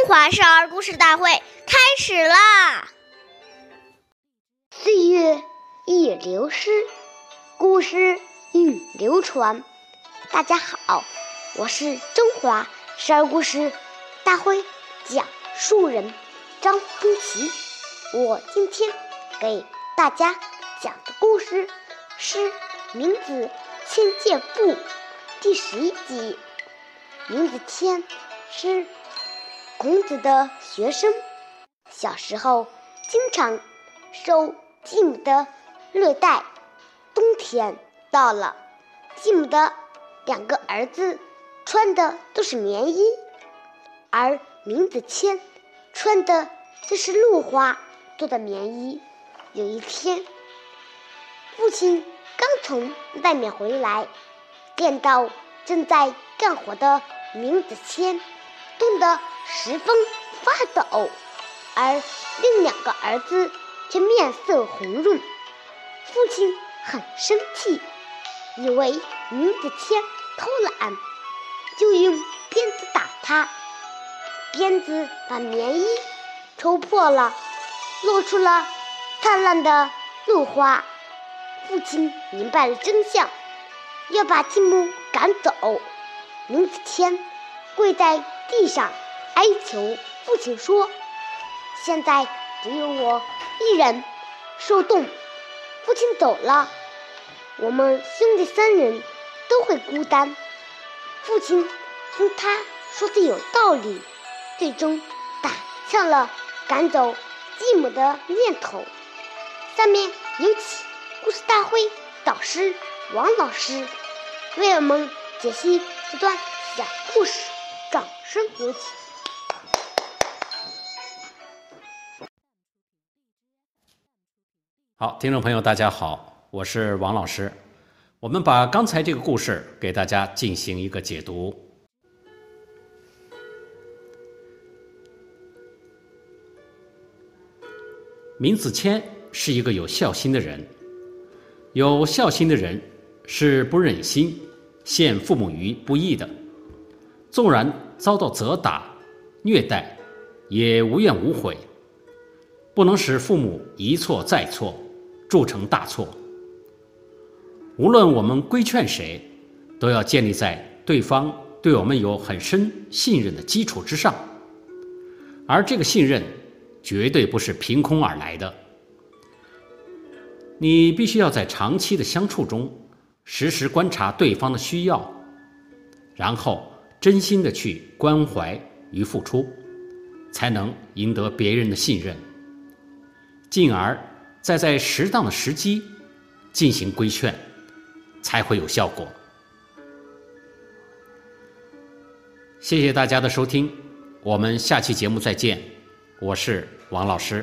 中华少儿故事大会开始啦！岁月易流失，故事愈流传。大家好，我是中华少儿故事大会讲述人张风奇。我今天给大家讲的故事是《名字千剑赋》第十一集。名字千是。孔子的学生小时候经常受继母的虐待。冬天到了，继母的两个儿子穿的都是棉衣，而闵子骞穿的却是鹿花做的棉衣。有一天，父亲刚从外面回来，见到正在干活的闵子骞。冻得十分发抖，而另两个儿子却面色红润。父亲很生气，以为名字谦偷懒，就用鞭子打他。鞭子把棉衣抽破了，露出了灿烂的露花。父亲明白了真相，要把继母赶走。名字谦跪在。地上哀求父亲说：“现在只有我一人受冻，父亲走了，我们兄弟三人都会孤单。”父亲听他说的有道理，最终打消了赶走继母的念头。下面有请故事大会导师王老师为我们解析这段小故事。掌声有请！好，听众朋友，大家好，我是王老师。我们把刚才这个故事给大家进行一个解读。闵子骞是一个有孝心的人，有孝心的人是不忍心陷父母于不义的。纵然遭到责打、虐待，也无怨无悔，不能使父母一错再错，铸成大错。无论我们规劝谁，都要建立在对方对我们有很深信任的基础之上，而这个信任绝对不是凭空而来的。你必须要在长期的相处中，时时观察对方的需要，然后。真心的去关怀与付出，才能赢得别人的信任，进而再在适当的时机进行规劝，才会有效果。谢谢大家的收听，我们下期节目再见，我是王老师。